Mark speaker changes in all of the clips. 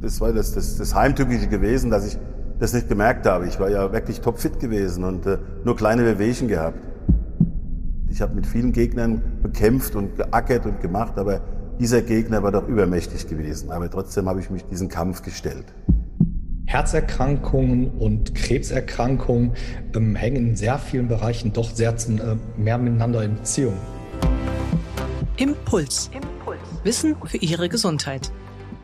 Speaker 1: das war das, das, das Heimtückische gewesen, dass ich das nicht gemerkt habe. Ich war ja wirklich topfit gewesen und äh, nur kleine Wehwehchen gehabt. Ich habe mit vielen Gegnern bekämpft und geackert und gemacht, aber dieser Gegner war doch übermächtig gewesen. Aber trotzdem habe ich mich diesen Kampf gestellt.
Speaker 2: Herzerkrankungen und Krebserkrankungen ähm, hängen in sehr vielen Bereichen doch sehr äh, mehr miteinander in Beziehung.
Speaker 3: Impuls. Impuls. Wissen für Ihre Gesundheit.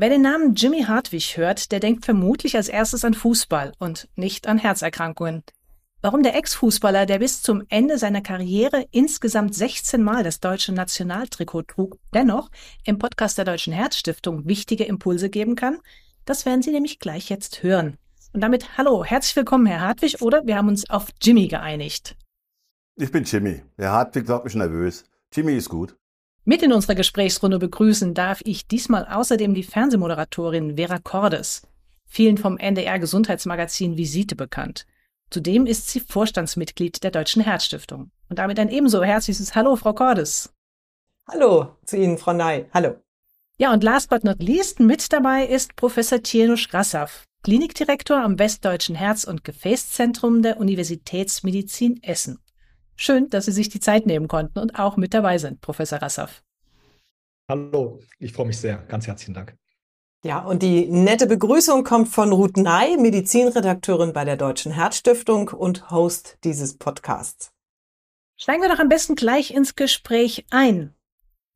Speaker 3: Wer den Namen Jimmy Hartwig hört, der denkt vermutlich als erstes an Fußball und nicht an Herzerkrankungen. Warum der Ex-Fußballer, der bis zum Ende seiner Karriere insgesamt 16 Mal das deutsche Nationaltrikot trug, dennoch im Podcast der Deutschen Herzstiftung wichtige Impulse geben kann, das werden Sie nämlich gleich jetzt hören. Und damit hallo, herzlich willkommen, Herr Hartwig, oder wir haben uns auf Jimmy geeinigt.
Speaker 1: Ich bin Jimmy. Herr Hartwig macht mich nervös. Jimmy ist gut.
Speaker 3: Mit in unserer Gesprächsrunde begrüßen darf ich diesmal außerdem die Fernsehmoderatorin Vera Cordes, vielen vom NDR Gesundheitsmagazin Visite bekannt. Zudem ist sie Vorstandsmitglied der Deutschen Herzstiftung. Und damit ein ebenso herzliches Hallo, Frau Cordes.
Speaker 4: Hallo zu Ihnen, Frau Ney. Hallo.
Speaker 3: Ja, und last but not least mit dabei ist Professor Tienusch Rassav, Klinikdirektor am Westdeutschen Herz- und Gefäßzentrum der Universitätsmedizin Essen. Schön, dass Sie sich die Zeit nehmen konnten und auch mit dabei sind, Professor Rassaf.
Speaker 2: Hallo, ich freue mich sehr. Ganz herzlichen Dank.
Speaker 4: Ja, und die nette Begrüßung kommt von Ruth Ney, Medizinredakteurin bei der Deutschen Herzstiftung und Host dieses Podcasts.
Speaker 3: Steigen wir doch am besten gleich ins Gespräch ein.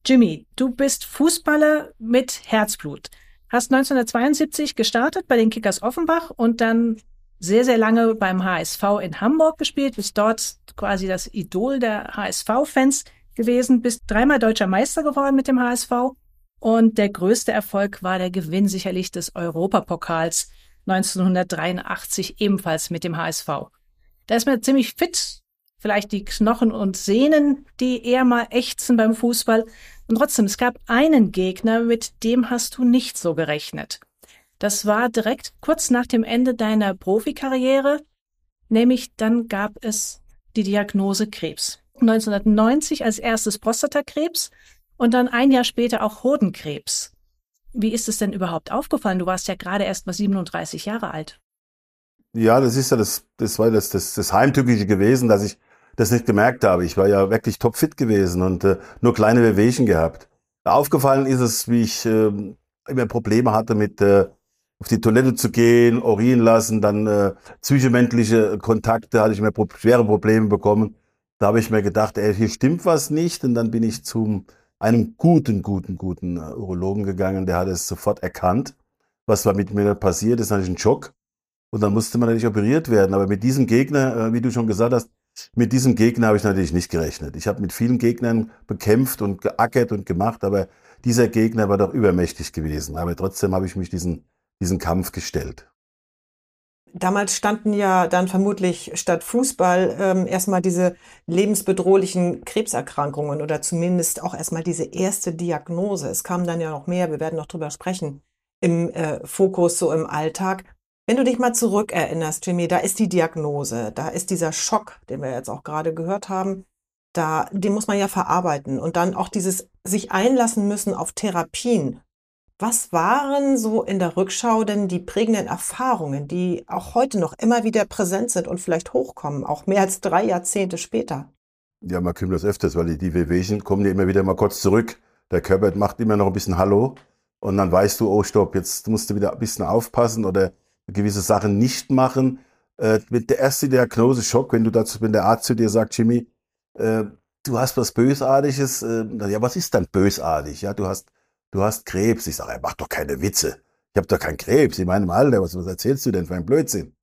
Speaker 3: Jimmy, du bist Fußballer mit Herzblut. Hast 1972 gestartet bei den Kickers Offenbach und dann sehr, sehr lange beim HSV in Hamburg gespielt, bist dort quasi das Idol der HSV-Fans gewesen, bist dreimal deutscher Meister geworden mit dem HSV. Und der größte Erfolg war der Gewinn sicherlich des Europapokals 1983 ebenfalls mit dem HSV. Da ist man ziemlich fit, vielleicht die Knochen und Sehnen, die eher mal ächzen beim Fußball. Und trotzdem, es gab einen Gegner, mit dem hast du nicht so gerechnet. Das war direkt kurz nach dem Ende deiner Profikarriere, nämlich dann gab es die Diagnose Krebs. 1990 als erstes Prostatakrebs und dann ein Jahr später auch Hodenkrebs. Wie ist es denn überhaupt aufgefallen? Du warst ja gerade erst mal 37 Jahre alt.
Speaker 1: Ja, das ist ja das, das war das, das, das Heimtückische gewesen, dass ich das nicht gemerkt habe. Ich war ja wirklich topfit gewesen und äh, nur kleine Wehwehchen gehabt. Aufgefallen ist es, wie ich äh, immer Probleme hatte mit äh, auf die Toilette zu gehen, Urin lassen, dann äh, zwischenmenschliche Kontakte, hatte ich mir pro schwere Probleme bekommen. Da habe ich mir gedacht, ey, hier stimmt was nicht. Und dann bin ich zu einem guten, guten, guten äh, Urologen gegangen, der hat es sofort erkannt, was war mit mir passiert. Das ist natürlich ein Schock. Und dann musste man natürlich operiert werden. Aber mit diesem Gegner, äh, wie du schon gesagt hast, mit diesem Gegner habe ich natürlich nicht gerechnet. Ich habe mit vielen Gegnern bekämpft und geackert und gemacht, aber dieser Gegner war doch übermächtig gewesen. Aber trotzdem habe ich mich diesen diesen Kampf gestellt?
Speaker 4: Damals standen ja dann vermutlich statt Fußball ähm, erstmal diese lebensbedrohlichen Krebserkrankungen oder zumindest auch erstmal diese erste Diagnose. Es kam dann ja noch mehr, wir werden noch drüber sprechen, im äh, Fokus, so im Alltag. Wenn du dich mal zurückerinnerst, Jimmy, da ist die Diagnose, da ist dieser Schock, den wir jetzt auch gerade gehört haben, da, den muss man ja verarbeiten und dann auch dieses sich einlassen müssen auf Therapien was waren so in der Rückschau denn die prägenden Erfahrungen, die auch heute noch immer wieder präsent sind und vielleicht hochkommen, auch mehr als drei Jahrzehnte später?
Speaker 1: Ja, man kümmert das öfters, weil die, Wehwehchen kommen ja immer wieder mal kurz zurück. Der Körper macht immer noch ein bisschen Hallo und dann weißt du, oh stopp, jetzt musst du wieder ein bisschen aufpassen oder gewisse Sachen nicht machen. Äh, mit der erste Diagnose Schock, wenn wenn der Arzt zu dir sagt, Jimmy, äh, du hast was Bösartiges, äh, ja, was ist dann bösartig? Ja, du hast du hast Krebs. Ich sage, mach doch keine Witze. Ich habe doch keinen Krebs in meinem Alter. Was, was erzählst du denn für ein Blödsinn?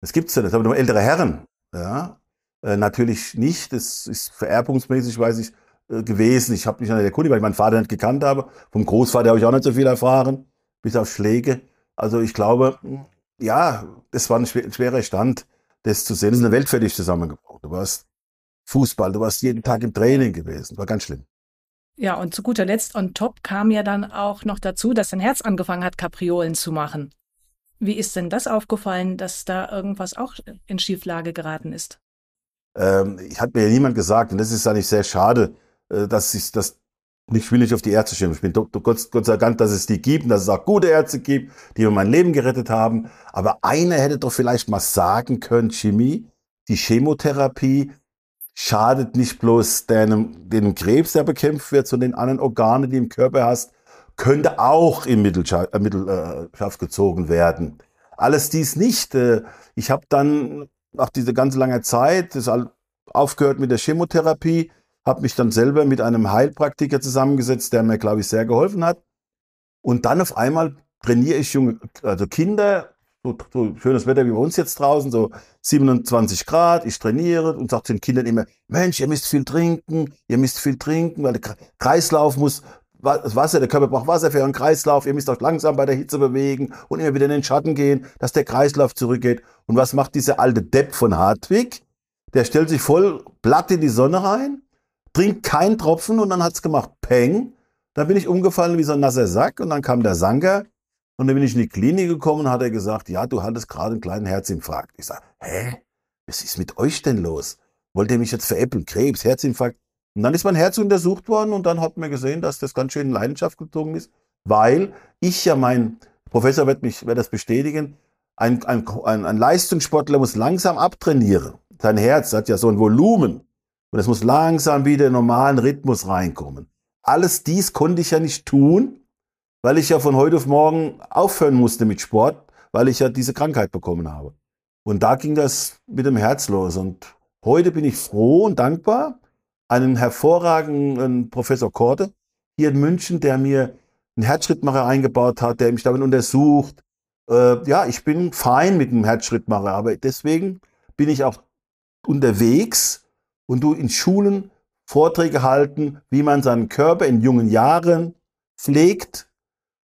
Speaker 1: Das gibt's ja, das haben nur ältere Herren. Ja, äh, natürlich nicht. Das ist vererbungsmäßig, weiß ich, äh, gewesen. Ich habe mich an der Kunde, weil ich meinen Vater nicht gekannt habe. Vom Großvater habe ich auch nicht so viel erfahren, bis auf Schläge. Also ich glaube, ja, das war ein, schwer, ein schwerer Stand. das zu sehen. Das ist eine Welt für dich zusammengebrochen. Du warst Fußball, du warst jeden Tag im Training gewesen. War ganz schlimm.
Speaker 3: Ja, und zu guter Letzt on top kam ja dann auch noch dazu, dass dein Herz angefangen hat, Kapriolen zu machen. Wie ist denn das aufgefallen, dass da irgendwas auch in Schieflage geraten ist?
Speaker 1: Ähm, hat mir ja niemand gesagt, und das ist eigentlich sehr schade, äh, dass ich das ich will nicht auf die Ärzte schimpfen. Ich bin Gott, Gott sei Dank, dass es die gibt und dass es auch gute Ärzte gibt, die mir mein Leben gerettet haben. Aber einer hätte doch vielleicht mal sagen können, Chemie, die Chemotherapie schadet nicht bloß deinem, dem Krebs, der bekämpft wird, sondern den anderen Organen, die im Körper hast, könnte auch in Mittelschaft, äh, Mittelschaft gezogen werden. Alles dies nicht. Äh, ich habe dann nach dieser ganz langen Zeit das aufgehört mit der Chemotherapie, habe mich dann selber mit einem Heilpraktiker zusammengesetzt, der mir, glaube ich, sehr geholfen hat. Und dann auf einmal trainiere ich junge, also Kinder, so, so schönes Wetter wie bei uns jetzt draußen, so 27 Grad, ich trainiere und sage den Kindern immer, Mensch, ihr müsst viel trinken, ihr müsst viel trinken, weil der Kreislauf muss, Wasser, der Körper braucht Wasser für einen Kreislauf, ihr müsst auch langsam bei der Hitze bewegen und immer wieder in den Schatten gehen, dass der Kreislauf zurückgeht. Und was macht dieser alte Depp von Hartwig? Der stellt sich voll platt in die Sonne rein, trinkt keinen Tropfen und dann hat's gemacht, Peng. Dann bin ich umgefallen wie so ein nasser Sack und dann kam der Sanker und dann bin ich in die Klinik gekommen und hat er gesagt, ja, du hattest gerade einen kleinen Herzinfarkt. Ich sage, hä? Was ist mit euch denn los? Wollt ihr mich jetzt veräppeln? Krebs, Herzinfarkt? Und dann ist mein Herz untersucht worden und dann hat man gesehen, dass das ganz schön in Leidenschaft gezogen ist, weil ich ja mein, Professor wird mich, wird das bestätigen, ein, ein, ein, ein Leistungssportler muss langsam abtrainieren. Sein Herz hat ja so ein Volumen und es muss langsam wieder in normalen Rhythmus reinkommen. Alles dies konnte ich ja nicht tun, weil ich ja von heute auf morgen aufhören musste mit Sport, weil ich ja diese Krankheit bekommen habe. Und da ging das mit dem Herz los. Und heute bin ich froh und dankbar, einen hervorragenden Professor Korte hier in München, der mir einen Herzschrittmacher eingebaut hat, der mich damit untersucht. Äh, ja, ich bin fein mit dem Herzschrittmacher, aber deswegen bin ich auch unterwegs und du in Schulen Vorträge halten, wie man seinen Körper in jungen Jahren pflegt.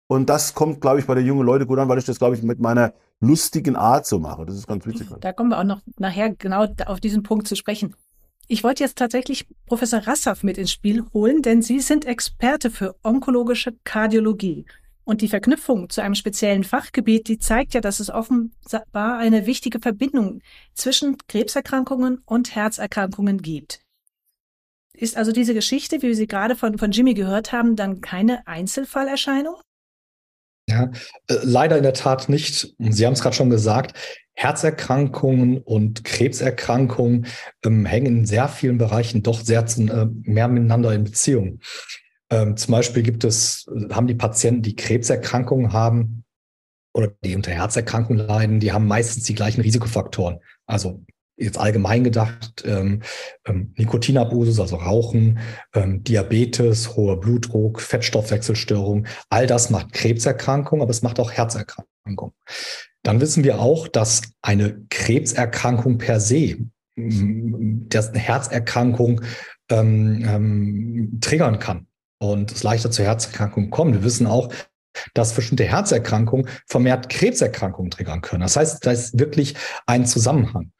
Speaker 1: Und das kommt, glaube ich, bei den jungen Leuten gut an, weil ich das, glaube ich, mit meiner lustigen Art so mache. Das ist ganz witzig.
Speaker 3: Da kommen wir auch noch nachher genau auf diesen Punkt zu sprechen. Ich wollte jetzt tatsächlich Professor Rassaf mit ins Spiel holen, denn Sie sind Experte für onkologische Kardiologie. Und die Verknüpfung zu einem speziellen Fachgebiet, die zeigt ja, dass es offenbar eine wichtige Verbindung zwischen Krebserkrankungen und Herzerkrankungen gibt. Ist also diese Geschichte, wie wir sie gerade von, von Jimmy gehört haben, dann keine Einzelfallerscheinung?
Speaker 2: Ja, äh, leider in der Tat nicht. Sie haben es gerade schon gesagt. Herzerkrankungen und Krebserkrankungen ähm, hängen in sehr vielen Bereichen doch sehr äh, mehr miteinander in Beziehung. Ähm, zum Beispiel gibt es, haben die Patienten, die Krebserkrankungen haben oder die unter Herzerkrankungen leiden, die haben meistens die gleichen Risikofaktoren. Also jetzt allgemein gedacht, ähm, ähm, Nikotinabusus, also Rauchen, ähm, Diabetes, hoher Blutdruck, Fettstoffwechselstörung, all das macht Krebserkrankungen, aber es macht auch Herzerkrankungen. Dann wissen wir auch, dass eine Krebserkrankung per se, dass eine Herzerkrankung ähm, ähm, triggern kann und es leichter zu Herzerkrankungen kommt. Wir wissen auch, dass bestimmte Herzerkrankungen vermehrt Krebserkrankungen triggern können. Das heißt, da ist wirklich ein Zusammenhang.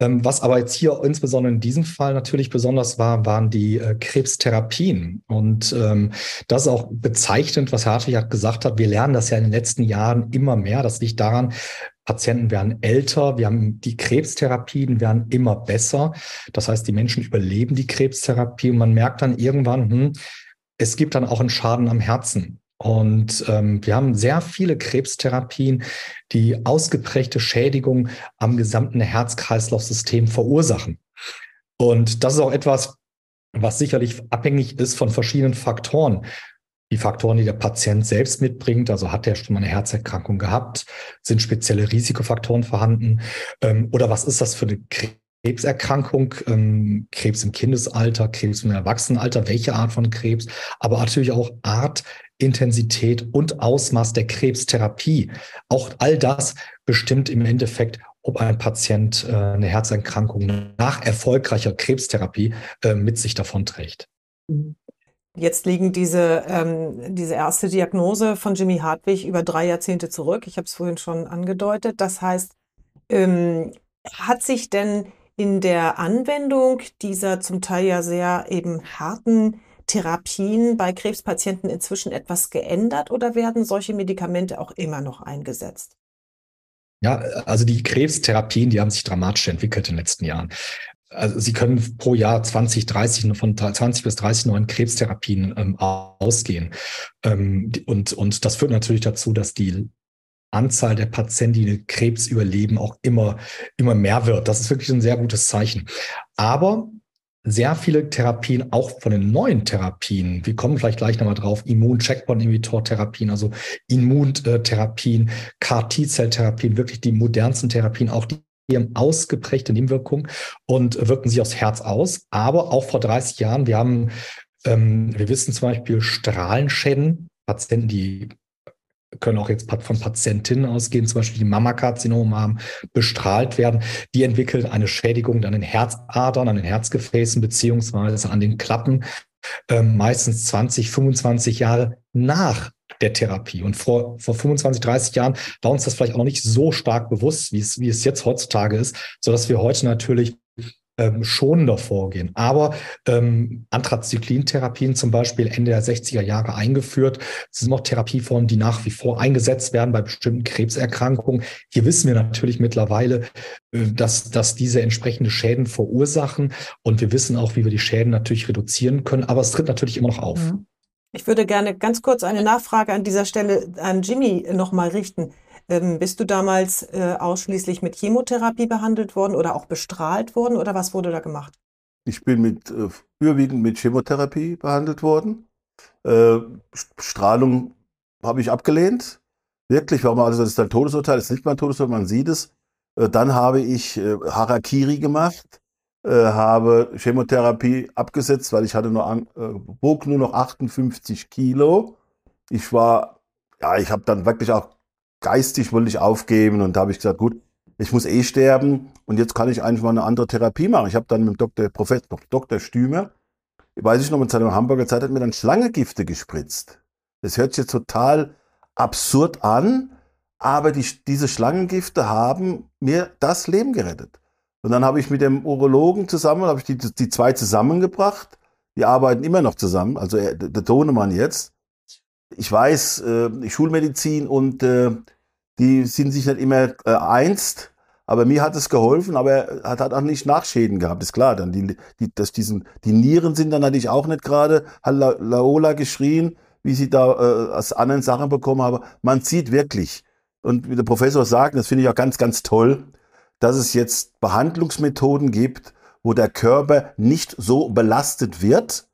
Speaker 2: Ähm, was aber jetzt hier insbesondere in diesem Fall natürlich besonders war, waren die äh, Krebstherapien. Und ähm, das ist auch bezeichnend, was Hartwig hat gesagt hat. Wir lernen das ja in den letzten Jahren immer mehr. Das liegt daran, Patienten werden älter, wir haben die Krebstherapien werden immer besser. Das heißt, die Menschen überleben die Krebstherapie und man merkt dann irgendwann, hm, es gibt dann auch einen Schaden am Herzen. Und ähm, wir haben sehr viele Krebstherapien, die ausgeprägte Schädigung am gesamten Herz-Kreislauf-System verursachen. Und das ist auch etwas, was sicherlich abhängig ist von verschiedenen Faktoren. Die Faktoren, die der Patient selbst mitbringt, also hat er schon mal eine Herzerkrankung gehabt, sind spezielle Risikofaktoren vorhanden ähm, oder was ist das für eine Krebserkrankung, ähm, Krebs im Kindesalter, Krebs im Erwachsenenalter, welche Art von Krebs, aber natürlich auch Art, Intensität und Ausmaß der Krebstherapie. Auch all das bestimmt im Endeffekt, ob ein Patient äh, eine Herzerkrankung nach erfolgreicher Krebstherapie äh, mit sich davonträgt.
Speaker 4: Jetzt liegen diese, ähm, diese erste Diagnose von Jimmy Hartwig über drei Jahrzehnte zurück. Ich habe es vorhin schon angedeutet. Das heißt, ähm, Hat sich denn in der Anwendung dieser zum Teil ja sehr eben harten Therapien bei Krebspatienten inzwischen etwas geändert oder werden solche Medikamente auch immer noch eingesetzt?
Speaker 2: Ja, also die Krebstherapien, die haben sich dramatisch entwickelt in den letzten Jahren. Also Sie können pro Jahr 20, 30, von 20 bis 30 neuen Krebstherapien ähm, ausgehen. Ähm, und, und das führt natürlich dazu, dass die Anzahl der Patienten, die Krebs überleben, auch immer, immer mehr wird. Das ist wirklich ein sehr gutes Zeichen. Aber sehr viele Therapien, auch von den neuen Therapien, wir kommen vielleicht gleich nochmal drauf, Immun-Checkpoint-Inhibitor-Therapien, also Immuntherapien, CAR-T-Zell-Therapien, wirklich die modernsten Therapien, auch die haben ausgeprägte Nebenwirkungen und wirken sich aufs Herz aus. Aber auch vor 30 Jahren, wir haben, ähm, wir wissen zum Beispiel Strahlenschäden, Patienten, die können auch jetzt von Patientinnen ausgehen, zum Beispiel die Mammakarzinom haben, bestrahlt werden. Die entwickeln eine Schädigung an den Herzadern, an den Herzgefäßen beziehungsweise an den Klappen, äh, meistens 20, 25 Jahre nach der Therapie. Und vor, vor 25, 30 Jahren war uns das vielleicht auch noch nicht so stark bewusst, wie es, wie es jetzt heutzutage ist, so dass wir heute natürlich ähm, schonender vorgehen. Aber ähm, Anthracyclin-Therapien zum Beispiel Ende der 60er Jahre eingeführt. Sind noch Therapieformen, die nach wie vor eingesetzt werden bei bestimmten Krebserkrankungen. Hier wissen wir natürlich mittlerweile, äh, dass, dass diese entsprechende Schäden verursachen. Und wir wissen auch, wie wir die Schäden natürlich reduzieren können. Aber es tritt natürlich immer noch auf. Mhm.
Speaker 4: Ich würde gerne ganz kurz eine Nachfrage an dieser Stelle an Jimmy nochmal richten. Ähm, bist du damals äh, ausschließlich mit Chemotherapie behandelt worden oder auch bestrahlt worden oder was wurde da gemacht?
Speaker 1: Ich bin mit, äh, überwiegend mit Chemotherapie behandelt worden. Äh, Strahlung habe ich abgelehnt. Wirklich, warum also das ist ein Todesurteil, das ist nicht mein Todesurteil, man sieht es. Äh, dann habe ich äh, Harakiri gemacht, äh, habe Chemotherapie abgesetzt, weil ich hatte nur an, wog nur noch 58 Kilo. Ich war, ja, ich habe dann wirklich auch geistig wollte ich aufgeben und da habe ich gesagt, gut, ich muss eh sterben und jetzt kann ich eigentlich mal eine andere Therapie machen. Ich habe dann mit dem Dr. Professor Dr. Stümer, weiß ich noch, mit seiner Hamburger Zeit hat mir dann Schlangegifte gespritzt. Das hört sich jetzt total absurd an, aber die, diese Schlangengifte haben mir das Leben gerettet. Und dann habe ich mit dem Urologen zusammen, habe ich die, die zwei zusammengebracht. Die arbeiten immer noch zusammen, also der Tonemann jetzt ich weiß, äh, Schulmedizin und äh, die sind sich nicht immer äh, einst, aber mir hat es geholfen, aber er hat, hat auch nicht Nachschäden gehabt, ist klar. Dann die, die, dass diesen, die Nieren sind dann natürlich auch nicht gerade Laola geschrien, wie sie da äh, aus anderen Sachen bekommen haben. Man sieht wirklich, und wie der Professor sagt, das finde ich auch ganz, ganz toll, dass es jetzt Behandlungsmethoden gibt, wo der Körper nicht so belastet wird,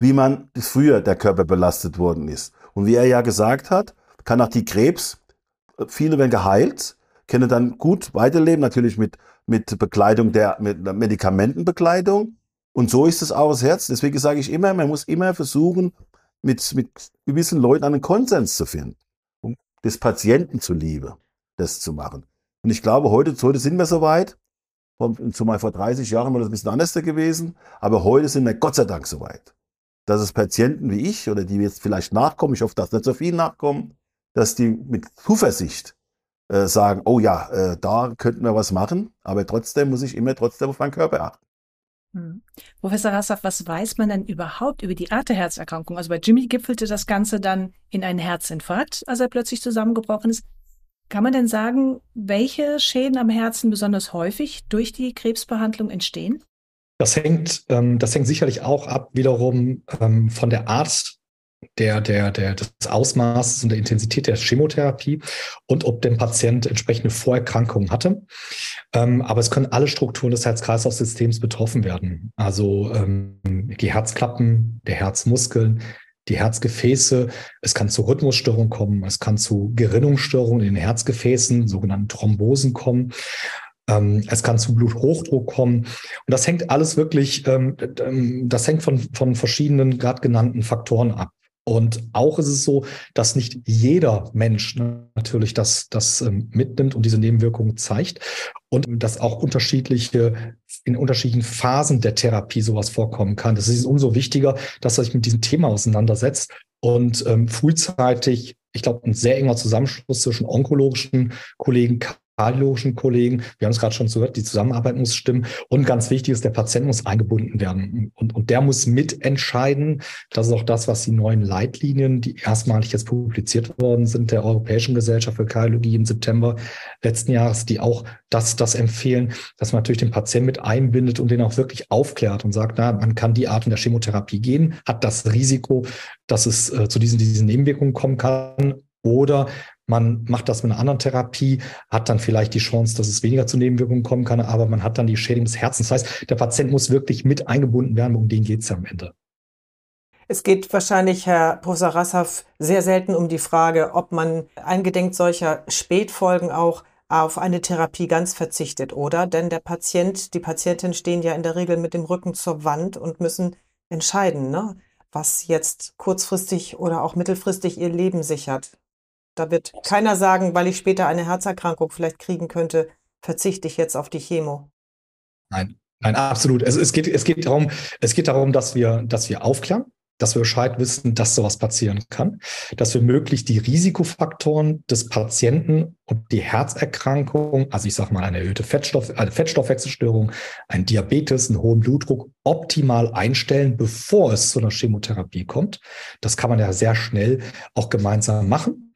Speaker 1: wie man früher der Körper belastet worden ist. Und wie er ja gesagt hat, kann auch die Krebs, viele werden geheilt, können dann gut weiterleben, natürlich mit, mit Bekleidung der, mit Medikamentenbekleidung. Und so ist es auch das Herz. Deswegen sage ich immer, man muss immer versuchen, mit, mit gewissen Leuten einen Konsens zu finden, um des Patienten zuliebe, das zu machen. Und ich glaube, heute, heute sind wir soweit. Zumal vor 30 Jahren war das ein bisschen anders gewesen. Aber heute sind wir Gott sei Dank soweit dass es Patienten wie ich oder die jetzt vielleicht nachkommen, ich hoffe, dass nicht so viele nachkommen, dass die mit Zuversicht äh, sagen, oh ja, äh, da könnten wir was machen, aber trotzdem muss ich immer trotzdem auf meinen Körper achten.
Speaker 3: Hm. Professor Rassaf, was weiß man denn überhaupt über die Art der Herzerkrankung? Also bei Jimmy gipfelte das Ganze dann in einen Herzinfarkt, als er plötzlich zusammengebrochen ist. Kann man denn sagen, welche Schäden am Herzen besonders häufig durch die Krebsbehandlung entstehen?
Speaker 2: Das hängt, ähm, das hängt sicherlich auch ab wiederum ähm, von der Art der, der, der, des Ausmaßes und der Intensität der Chemotherapie und ob der Patient entsprechende Vorerkrankungen hatte. Ähm, aber es können alle Strukturen des Herz-Kreislauf-Systems betroffen werden. Also ähm, die Herzklappen, der Herzmuskeln, die Herzgefäße. Es kann zu Rhythmusstörungen kommen, es kann zu Gerinnungsstörungen in den Herzgefäßen, sogenannten Thrombosen kommen. Ähm, es kann zu Bluthochdruck kommen. Und das hängt alles wirklich, ähm, ähm, das hängt von, von verschiedenen gerade genannten Faktoren ab. Und auch ist es so, dass nicht jeder Mensch natürlich das, das mitnimmt und diese Nebenwirkungen zeigt. Und dass auch unterschiedliche, in unterschiedlichen Phasen der Therapie sowas vorkommen kann. Das ist umso wichtiger, dass er sich mit diesem Thema auseinandersetzt und ähm, frühzeitig, ich glaube, ein sehr enger Zusammenschluss zwischen onkologischen Kollegen kardiologischen Kollegen. Wir haben es gerade schon gehört, die Zusammenarbeit muss stimmen. Und ganz wichtig ist, der Patient muss eingebunden werden. Und, und der muss mitentscheiden. Das ist auch das, was die neuen Leitlinien, die erstmalig jetzt publiziert worden sind, der Europäischen Gesellschaft für Kardiologie im September letzten Jahres, die auch das, das empfehlen, dass man natürlich den Patienten mit einbindet und den auch wirklich aufklärt und sagt, na, man kann die Art in der Chemotherapie gehen, hat das Risiko, dass es äh, zu diesen, diesen Nebenwirkungen kommen kann oder man macht das mit einer anderen Therapie, hat dann vielleicht die Chance, dass es weniger zu Nebenwirkungen kommen kann, aber man hat dann die Schädigung des Herzens. Das heißt, der Patient muss wirklich mit eingebunden werden, um den geht es ja am Ende.
Speaker 4: Es geht wahrscheinlich, Herr Professor Rassaff, sehr selten um die Frage, ob man eingedenk solcher Spätfolgen auch auf eine Therapie ganz verzichtet, oder? Denn der Patient, die Patientin stehen ja in der Regel mit dem Rücken zur Wand und müssen entscheiden, ne? was jetzt kurzfristig oder auch mittelfristig ihr Leben sichert. Da wird keiner sagen, weil ich später eine Herzerkrankung vielleicht kriegen könnte, verzichte ich jetzt auf die Chemo.
Speaker 2: Nein, nein, absolut. Es, es, geht, es, geht darum, es geht darum, dass wir, dass wir aufklären, dass wir Bescheid wissen, dass sowas passieren kann, dass wir möglichst die Risikofaktoren des Patienten und die Herzerkrankung, also ich sage mal eine erhöhte Fettstoff, eine Fettstoffwechselstörung, ein Diabetes, einen hohen Blutdruck optimal einstellen, bevor es zu einer Chemotherapie kommt. Das kann man ja sehr schnell auch gemeinsam machen.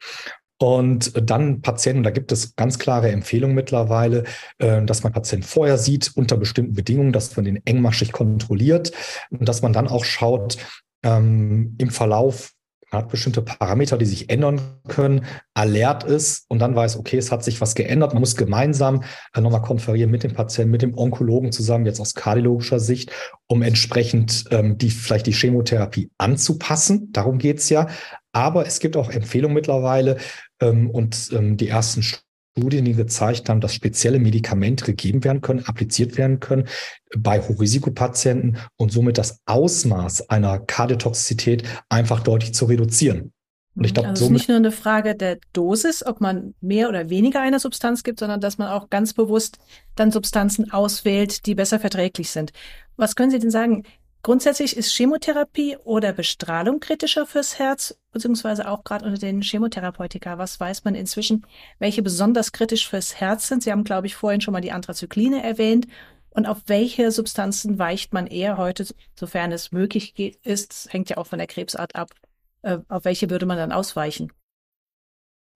Speaker 2: Und dann Patienten, da gibt es ganz klare Empfehlungen mittlerweile, äh, dass man Patienten vorher sieht unter bestimmten Bedingungen, dass man den engmaschig kontrolliert und dass man dann auch schaut, ähm, im Verlauf hat bestimmte Parameter, die sich ändern können, alert ist und dann weiß, okay, es hat sich was geändert. Man muss gemeinsam äh, nochmal konferieren mit dem Patienten, mit dem Onkologen zusammen, jetzt aus kardiologischer Sicht, um entsprechend ähm, die vielleicht die Chemotherapie anzupassen. Darum geht's ja. Aber es gibt auch Empfehlungen mittlerweile ähm, und ähm, die ersten Studien, die gezeigt haben, dass spezielle Medikamente gegeben werden können, appliziert werden können bei Hochrisikopatienten und somit das Ausmaß einer Kardiotoxizität einfach deutlich zu reduzieren.
Speaker 3: Und ich glaube, also es ist nicht nur eine Frage der Dosis, ob man mehr oder weniger einer Substanz gibt, sondern dass man auch ganz bewusst dann Substanzen auswählt, die besser verträglich sind. Was können Sie denn sagen? Grundsätzlich ist Chemotherapie oder Bestrahlung kritischer fürs Herz, beziehungsweise auch gerade unter den Chemotherapeutika. Was weiß man inzwischen, welche besonders kritisch fürs Herz sind? Sie haben, glaube ich, vorhin schon mal die Anthrazykline erwähnt. Und auf welche Substanzen weicht man eher heute, sofern es möglich ist, hängt ja auch von der Krebsart ab, äh, auf welche würde man dann ausweichen?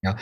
Speaker 2: Ja,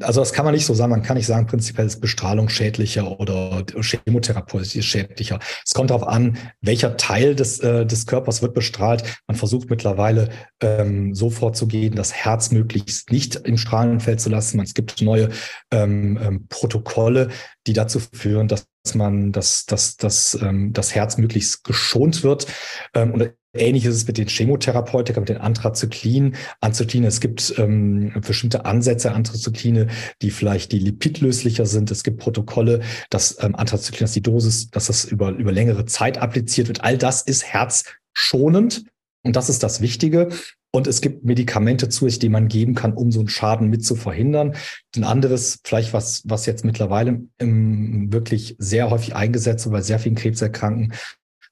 Speaker 2: also das kann man nicht so sagen. Man kann nicht sagen, prinzipiell ist Bestrahlung schädlicher oder Chemotherapie schädlicher. Es kommt darauf an, welcher Teil des, äh, des Körpers wird bestrahlt. Man versucht mittlerweile ähm, so vorzugehen, das Herz möglichst nicht im Strahlenfeld zu lassen. Es gibt neue ähm, ähm, Protokolle, die dazu führen, dass man das, das, das, ähm, das Herz möglichst geschont wird. Ähm, und Ähnlich ist es mit den Chemotherapeutika, mit den Anthrazyklinen. Anthrazykline, es gibt ähm, bestimmte Ansätze Anthrazykline, die vielleicht die lipidlöslicher sind. Es gibt Protokolle, dass ähm, Anthrazyklin, dass die Dosis, dass das über, über längere Zeit appliziert wird. All das ist herzschonend und das ist das Wichtige. Und es gibt Medikamente zu sich, die man geben kann, um so einen Schaden mit zu verhindern. Ein anderes, vielleicht was, was jetzt mittlerweile im, wirklich sehr häufig eingesetzt wird bei sehr vielen Krebserkrankten,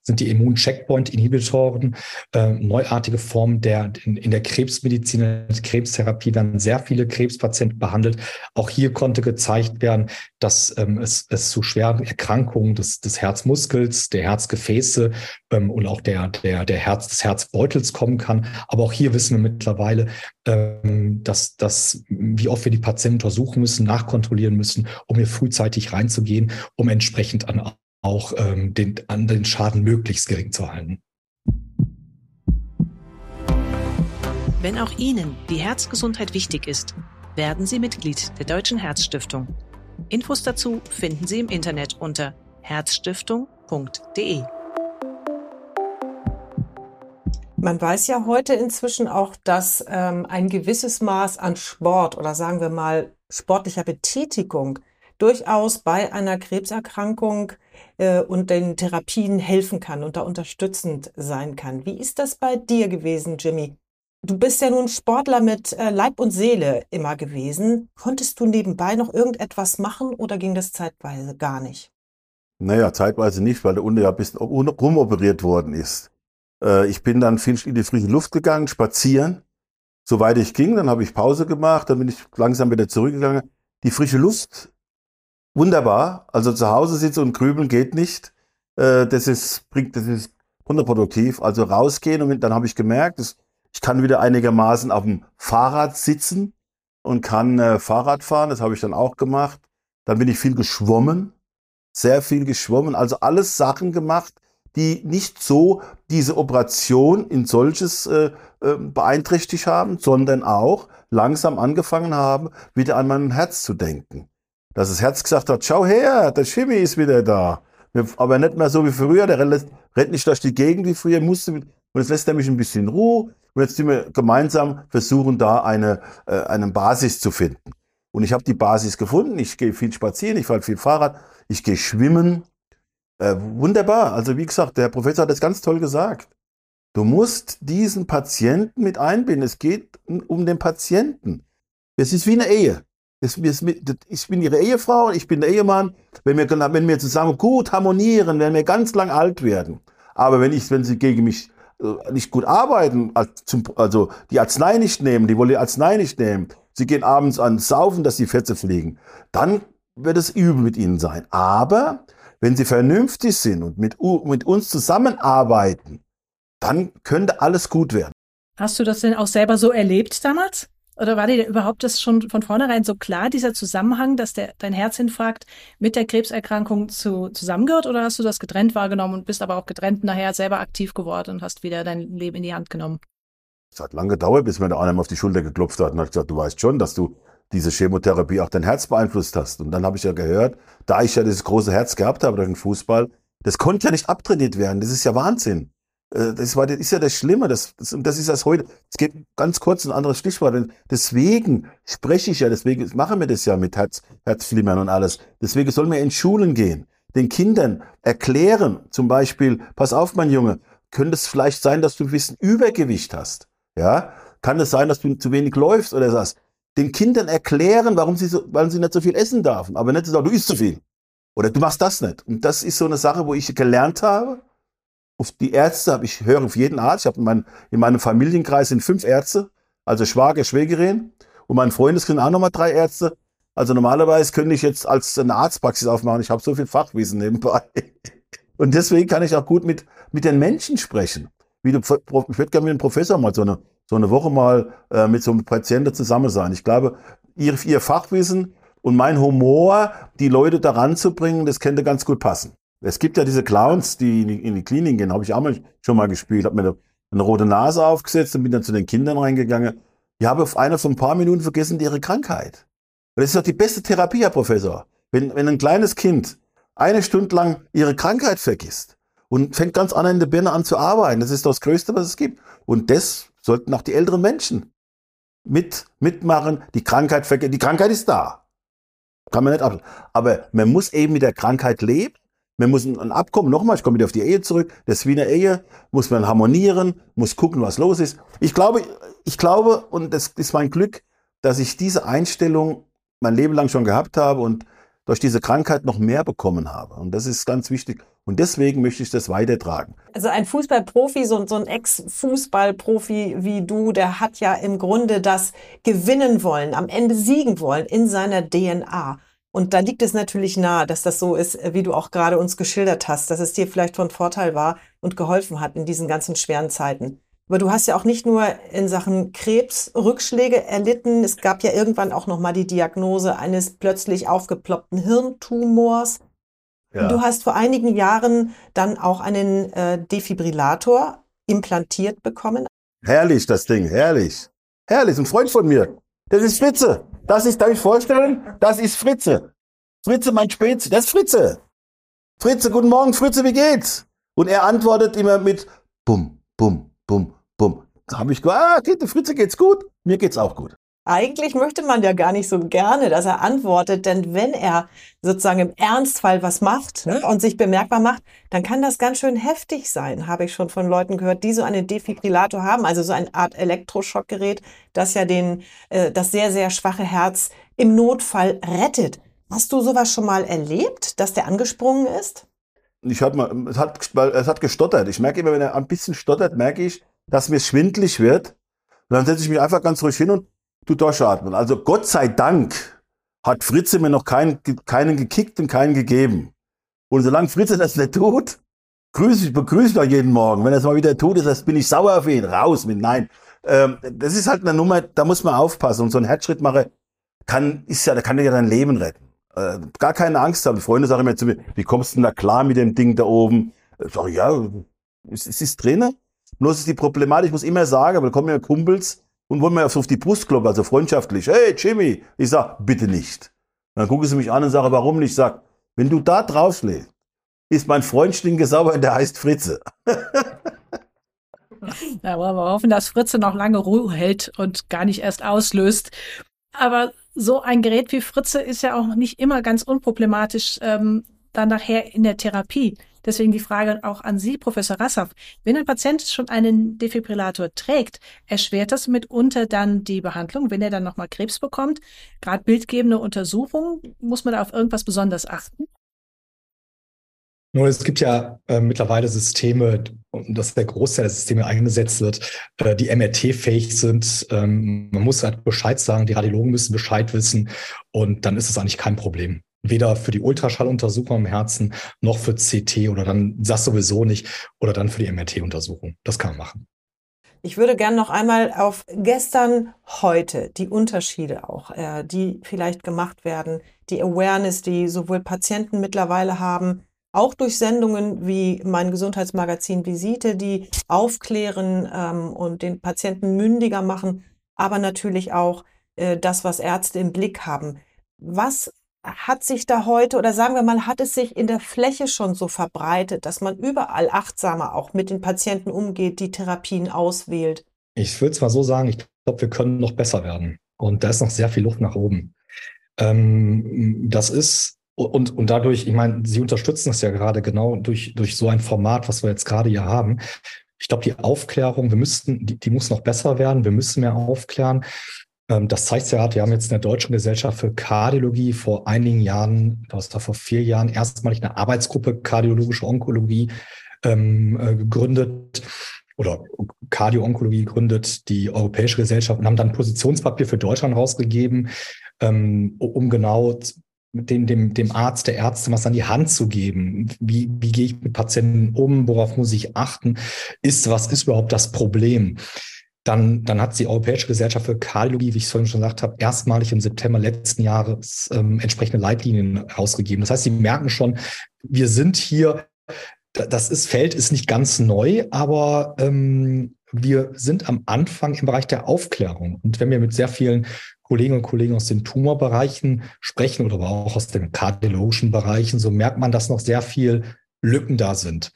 Speaker 2: sind die Immun-Checkpoint-Inhibitoren, äh, neuartige Formen der in, in der Krebsmedizin, Krebstherapie werden sehr viele Krebspatienten behandelt. Auch hier konnte gezeigt werden, dass ähm, es, es zu schweren Erkrankungen des, des Herzmuskels, der Herzgefäße ähm, und auch der, der, der Herz, des Herzbeutels kommen kann. Aber auch hier wissen wir mittlerweile, ähm, dass, dass wie oft wir die Patienten untersuchen müssen, nachkontrollieren müssen, um hier frühzeitig reinzugehen, um entsprechend an auch ähm, den, an den Schaden möglichst gering zu halten.
Speaker 3: Wenn auch Ihnen die Herzgesundheit wichtig ist, werden Sie Mitglied der Deutschen Herzstiftung. Infos dazu finden Sie im Internet unter herzstiftung.de.
Speaker 4: Man weiß ja heute inzwischen auch, dass ähm, ein gewisses Maß an Sport oder sagen wir mal sportlicher Betätigung durchaus bei einer Krebserkrankung äh, und den Therapien helfen kann und da unterstützend sein kann. Wie ist das bei dir gewesen, Jimmy? Du bist ja nun Sportler mit äh, Leib und Seele immer gewesen. Konntest du nebenbei noch irgendetwas machen oder ging das zeitweise gar nicht?
Speaker 1: Naja, zeitweise nicht, weil der Unter ja ein bisschen rumoperiert worden ist. Äh, ich bin dann in die frische Luft gegangen, spazieren, soweit ich ging. Dann habe ich Pause gemacht, dann bin ich langsam wieder zurückgegangen. Die frische Luft wunderbar. Also zu Hause sitzen und grübeln geht nicht. Äh, das ist, bringt, das ist kontraproduktiv. Also rausgehen und dann habe ich gemerkt, dass ich kann wieder einigermaßen auf dem Fahrrad sitzen und kann äh, Fahrrad fahren. Das habe ich dann auch gemacht. Dann bin ich viel geschwommen, sehr viel geschwommen. Also alles Sachen gemacht, die nicht so diese Operation in solches äh, äh, beeinträchtigt haben, sondern auch langsam angefangen haben, wieder an mein Herz zu denken. Dass das Herz gesagt hat, schau her, der Schimmi ist wieder da. Aber nicht mehr so wie früher, der rennt nicht durch die Gegend wie früher, musste, und jetzt lässt er mich ein bisschen Ruhe. Und jetzt wir gemeinsam versuchen, da eine, äh, eine Basis zu finden. Und ich habe die Basis gefunden. Ich gehe viel spazieren, ich fahre viel Fahrrad, ich gehe schwimmen. Äh, wunderbar. Also wie gesagt, der Professor hat das ganz toll gesagt. Du musst diesen Patienten mit einbinden. Es geht um den Patienten. Es ist wie eine Ehe. Ich bin ihre Ehefrau, ich bin der Ehemann. Wenn wir, wenn wir zusammen gut harmonieren, werden wir ganz lang alt werden. Aber wenn ich, wenn sie gegen mich äh, nicht gut arbeiten, also die Arznei nicht nehmen, die wollen die Arznei nicht nehmen, sie gehen abends an Saufen, dass die Fetze fliegen, dann wird es übel mit ihnen sein. Aber wenn sie vernünftig sind und mit, mit uns zusammenarbeiten, dann könnte alles gut werden.
Speaker 3: Hast du das denn auch selber so erlebt damals? Oder war dir überhaupt das schon von vornherein so klar, dieser Zusammenhang, dass der, dein Herzinfarkt mit der Krebserkrankung zu, zusammengehört? Oder hast du das getrennt wahrgenommen und bist aber auch getrennt nachher selber aktiv geworden und hast wieder dein Leben in die Hand genommen?
Speaker 1: Es hat lange gedauert, bis mir der einer auf die Schulter geklopft hat und hat gesagt, du weißt schon, dass du diese Chemotherapie auch dein Herz beeinflusst hast. Und dann habe ich ja gehört, da ich ja dieses große Herz gehabt habe durch den Fußball, das konnte ja nicht abtrainiert werden. Das ist ja Wahnsinn. Äh, das, war, das ist ja das Schlimme, das, das, das ist das heute. Es geht ganz kurz ein anderes Stichwort. Deswegen spreche ich ja, deswegen machen wir das ja mit Herz, Herzflimmern und alles. Deswegen sollen wir in Schulen gehen, den Kindern erklären, zum Beispiel, pass auf, mein Junge, könnte es vielleicht sein, dass du ein bisschen Übergewicht hast? Ja? Kann es sein, dass du zu wenig läufst oder was? Den Kindern erklären, warum sie so, weil sie nicht so viel essen dürfen, aber nicht sagen, du isst zu viel. Oder du machst das nicht. Und das ist so eine Sache, wo ich gelernt habe, auf die Ärzte habe ich höre auf jeden Arzt. Ich habe in, mein, in meinem Familienkreis sind fünf Ärzte, also Schwager, Schwägerin und mein Freundeskreis auch nochmal drei Ärzte. Also normalerweise könnte ich jetzt als eine Arztpraxis aufmachen. Ich habe so viel Fachwissen nebenbei. Und deswegen kann ich auch gut mit, mit den Menschen sprechen. Wie du, ich würde gerne mit dem Professor mal so eine, so eine Woche mal äh, mit so einem Patienten zusammen sein. Ich glaube, ihr, ihr Fachwissen und mein Humor, die Leute daran zu bringen, das könnte ganz gut passen. Es gibt ja diese Clowns, die in die, in die Klinik gehen, habe ich auch mal, schon mal gespielt, habe mir eine, eine, rote Nase aufgesetzt und bin dann zu den Kindern reingegangen. Ich habe auf einer von ein paar Minuten vergessen ihre Krankheit. Und das ist doch die beste Therapie, Herr Professor. Wenn, wenn ein kleines Kind eine Stunde lang ihre Krankheit vergisst und fängt ganz an in der Birne an zu arbeiten, das ist doch das Größte, was es gibt. Und das sollten auch die älteren Menschen mit, mitmachen. Die Krankheit. Die Krankheit ist da. Kann man nicht ab. Aber man muss eben mit der Krankheit leben man muss ein Abkommen, nochmal, ich komme wieder auf die Ehe zurück, das Wiener Ehe muss man harmonieren, muss gucken, was los ist. Ich glaube, ich glaube, und das ist mein Glück, dass ich diese Einstellung mein Leben lang schon gehabt habe und durch diese Krankheit noch mehr bekommen habe. Und das ist ganz wichtig. Und deswegen möchte ich das weitertragen.
Speaker 4: Also ein Fußballprofi, so, so ein Ex-Fußballprofi wie du, der hat ja im Grunde das gewinnen wollen, am Ende siegen wollen in seiner DNA. Und da liegt es natürlich nahe, dass das so ist, wie du auch gerade uns geschildert hast, dass es dir vielleicht von Vorteil war und geholfen hat in diesen ganzen schweren Zeiten. Aber du hast ja auch nicht nur in Sachen Krebs Rückschläge erlitten. Es gab ja irgendwann auch noch mal die Diagnose eines plötzlich aufgeploppten Hirntumors. Ja. Du hast vor einigen Jahren dann auch einen äh, Defibrillator implantiert bekommen.
Speaker 1: Herrlich, das Ding, herrlich. Herrlich, ein Freund von mir. Das ist spitze. Das ist, darf ich vorstellen? Das ist Fritze. Fritze, mein Spezi. Das ist Fritze. Fritze, guten Morgen, Fritze, wie geht's? Und er antwortet immer mit Bum, Bum, Bum, Bum. Da habe ich gesagt, ah, geht, Fritze geht's gut, mir geht's auch gut.
Speaker 4: Eigentlich möchte man ja gar nicht so gerne, dass er antwortet, denn wenn er sozusagen im Ernstfall was macht ne, und sich bemerkbar macht, dann kann das ganz schön heftig sein, habe ich schon von Leuten gehört, die so einen Defibrillator haben, also so eine Art Elektroschockgerät, das ja den, äh, das sehr, sehr schwache Herz im Notfall rettet. Hast du sowas schon mal erlebt, dass der angesprungen ist?
Speaker 1: Ich hab mal, es hat, es hat gestottert. Ich merke immer, wenn er ein bisschen stottert, merke ich, dass mir schwindlig wird. Und dann setze ich mich einfach ganz ruhig hin und du durchatmen. Also Gott sei Dank hat Fritze mir noch keinen, keinen gekickt und keinen gegeben. Und solange Fritze das nicht tut, grüße ich, begrüße ich doch jeden Morgen. Wenn er es mal wieder tut, ist das, bin ich sauer auf ihn. Raus mit Nein. Ähm, das ist halt eine Nummer, da muss man aufpassen. Und so ein Herzschrittmacher kann, ist ja, da kann ja dein Leben retten. Äh, gar keine Angst haben. Freunde sagen immer zu mir, wie kommst du denn da klar mit dem Ding da oben? Ich sage, ja, es, es ist drin. Nur ist die Problematik, ich muss immer sagen, da kommen ja Kumpels und wollen mir auf die Brust klopfen, also freundschaftlich. Hey, Jimmy! Ich sag, bitte nicht. dann gucken sie mich an und sagen, warum nicht? Ich sag, wenn du da draufschlägst, ist mein Freund stinke der heißt Fritze.
Speaker 3: Da wollen wir hoffen, dass Fritze noch lange Ruhe hält und gar nicht erst auslöst. Aber so ein Gerät wie Fritze ist ja auch nicht immer ganz unproblematisch ähm, dann nachher in der Therapie. Deswegen die Frage auch an Sie, Professor Rassaff. Wenn ein Patient schon einen Defibrillator trägt, erschwert das mitunter dann die Behandlung, wenn er dann nochmal Krebs bekommt? Gerade bildgebende Untersuchungen, muss man da auf irgendwas besonders achten?
Speaker 2: Nur es gibt ja äh, mittlerweile Systeme, und das der Großteil der Systeme eingesetzt wird, äh, die MRT-fähig sind. Ähm, man muss halt Bescheid sagen, die Radiologen müssen Bescheid wissen und dann ist es eigentlich kein Problem. Weder für die Ultraschalluntersuchung am Herzen noch für CT oder dann das sowieso nicht oder dann für die MRT-Untersuchung. Das kann man machen.
Speaker 4: Ich würde gerne noch einmal auf gestern, heute, die Unterschiede auch, äh, die vielleicht gemacht werden, die Awareness, die sowohl Patienten mittlerweile haben, auch durch Sendungen wie mein Gesundheitsmagazin Visite, die aufklären ähm, und den Patienten mündiger machen, aber natürlich auch äh, das, was Ärzte im Blick haben. Was hat sich da heute oder sagen wir mal, hat es sich in der Fläche schon so verbreitet, dass man überall achtsamer auch mit den Patienten umgeht, die Therapien auswählt?
Speaker 2: Ich würde zwar so sagen, ich glaube, wir können noch besser werden. Und da ist noch sehr viel Luft nach oben. Ähm, das ist und, und dadurch, ich meine, Sie unterstützen es ja gerade genau durch, durch so ein Format, was wir jetzt gerade hier haben. Ich glaube, die Aufklärung, wir müssten, die, die muss noch besser werden. Wir müssen mehr aufklären. Ähm, das zeigt ja, wir haben jetzt in der Deutschen Gesellschaft für Kardiologie vor einigen Jahren, das war vor vier Jahren, erstmalig eine Arbeitsgruppe Kardiologische Onkologie ähm, äh, gegründet oder Kardio-Onkologie gegründet, die Europäische Gesellschaft und haben dann Positionspapier für Deutschland rausgegeben, ähm, um genau dem, dem, dem Arzt, der Ärzte was an die Hand zu geben. Wie, wie gehe ich mit Patienten um? Worauf muss ich achten? Ist, was ist überhaupt das Problem? Dann, dann hat die Europäische Gesellschaft für Kardiologie, wie ich es vorhin schon gesagt habe, erstmalig im September letzten Jahres ähm, entsprechende Leitlinien rausgegeben. Das heißt, sie merken schon, wir sind hier, das ist, Feld ist nicht ganz neu, aber ähm, wir sind am Anfang im Bereich der Aufklärung. Und wenn wir mit sehr vielen Kolleginnen und Kollegen aus den Tumorbereichen sprechen oder auch aus den kardiologischen Bereichen, so merkt man, dass noch sehr viel Lücken da sind.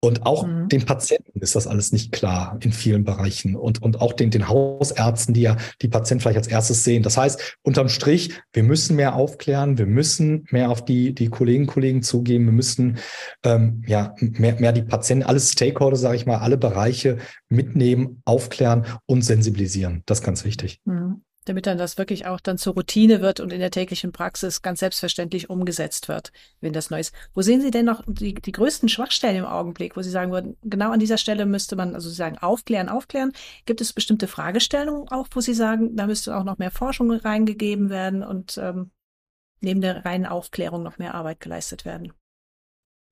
Speaker 2: Und auch mhm. den Patienten ist das alles nicht klar in vielen Bereichen und, und auch den, den Hausärzten, die ja die Patienten vielleicht als erstes sehen. Das heißt, unterm Strich, wir müssen mehr aufklären, wir müssen mehr auf die, die Kolleginnen und Kollegen zugehen, wir müssen ähm, ja mehr, mehr die Patienten, alle Stakeholder, sage ich mal, alle Bereiche mitnehmen, aufklären und sensibilisieren. Das ist ganz wichtig.
Speaker 3: Mhm damit dann das wirklich auch dann zur Routine wird und in der täglichen Praxis ganz selbstverständlich umgesetzt wird, wenn das neu ist. Wo sehen Sie denn noch die, die größten Schwachstellen im Augenblick, wo Sie sagen würden, genau an dieser Stelle müsste man, also sagen, aufklären, aufklären. Gibt es bestimmte Fragestellungen auch, wo Sie sagen, da müsste auch noch mehr Forschung reingegeben werden und ähm, neben der reinen Aufklärung noch mehr Arbeit geleistet werden?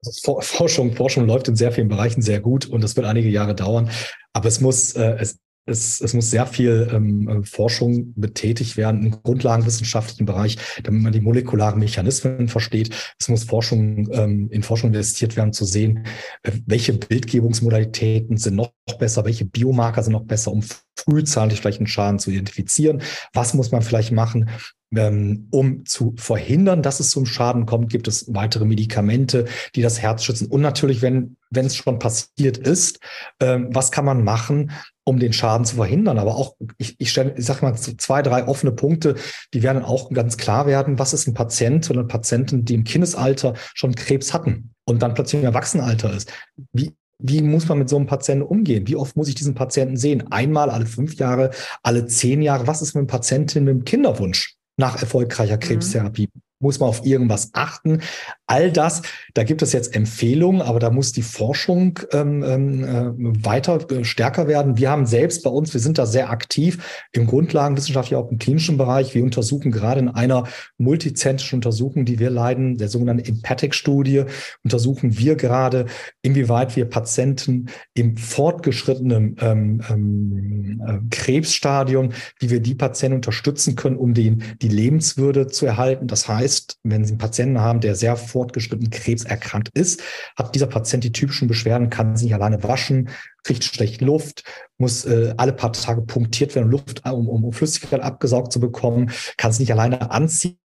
Speaker 2: Also Forschung, Forschung läuft in sehr vielen Bereichen sehr gut und das wird einige Jahre dauern. Aber es muss, äh, es, es, es muss sehr viel ähm, äh, Forschung betätigt werden im grundlagenwissenschaftlichen Bereich, damit man die molekularen Mechanismen versteht. Es muss Forschung ähm, in Forschung investiert werden, zu sehen, äh, welche Bildgebungsmodalitäten sind noch besser, welche Biomarker sind noch besser, um frühzeitig vielleicht einen Schaden zu identifizieren. Was muss man vielleicht machen, ähm, um zu verhindern, dass es zum Schaden kommt, gibt es weitere Medikamente, die das Herz schützen. Und natürlich, wenn wenn es schon passiert ist, ähm, was kann man machen, um den Schaden zu verhindern? Aber auch, ich, ich, stelle, ich sage mal, zwei, drei offene Punkte, die werden auch ganz klar werden. Was ist ein Patient oder eine Patientin, die im Kindesalter schon Krebs hatten und dann plötzlich im Erwachsenenalter ist? Wie, wie muss man mit so einem Patienten umgehen? Wie oft muss ich diesen Patienten sehen? Einmal alle fünf Jahre, alle zehn Jahre? Was ist mit einer Patientin mit einem Kinderwunsch? nach erfolgreicher mhm. Krebstherapie. Mhm. Muss man auf irgendwas achten? All das, da gibt es jetzt Empfehlungen, aber da muss die Forschung ähm, ähm äh, weiter äh, stärker werden. Wir haben selbst bei uns, wir sind da sehr aktiv im Grundlagenwissenschaft, ja auch im klinischen Bereich. Wir untersuchen gerade in einer multizentrischen Untersuchung, die wir leiden, der sogenannten Empatic-Studie, untersuchen wir gerade, inwieweit wir Patienten im fortgeschrittenen ähm, ähm, äh, Krebsstadium, wie wir die Patienten unterstützen können, um den, die Lebenswürde zu erhalten. Das heißt, wenn Sie einen Patienten haben, der sehr fortgeschritten Krebs erkrankt ist, hat dieser Patient die typischen Beschwerden, kann sich alleine waschen, kriegt schlecht Luft, muss äh, alle paar Tage punktiert werden, Luft, um, um Flüssigkeit abgesaugt zu bekommen, kann es nicht alleine anziehen.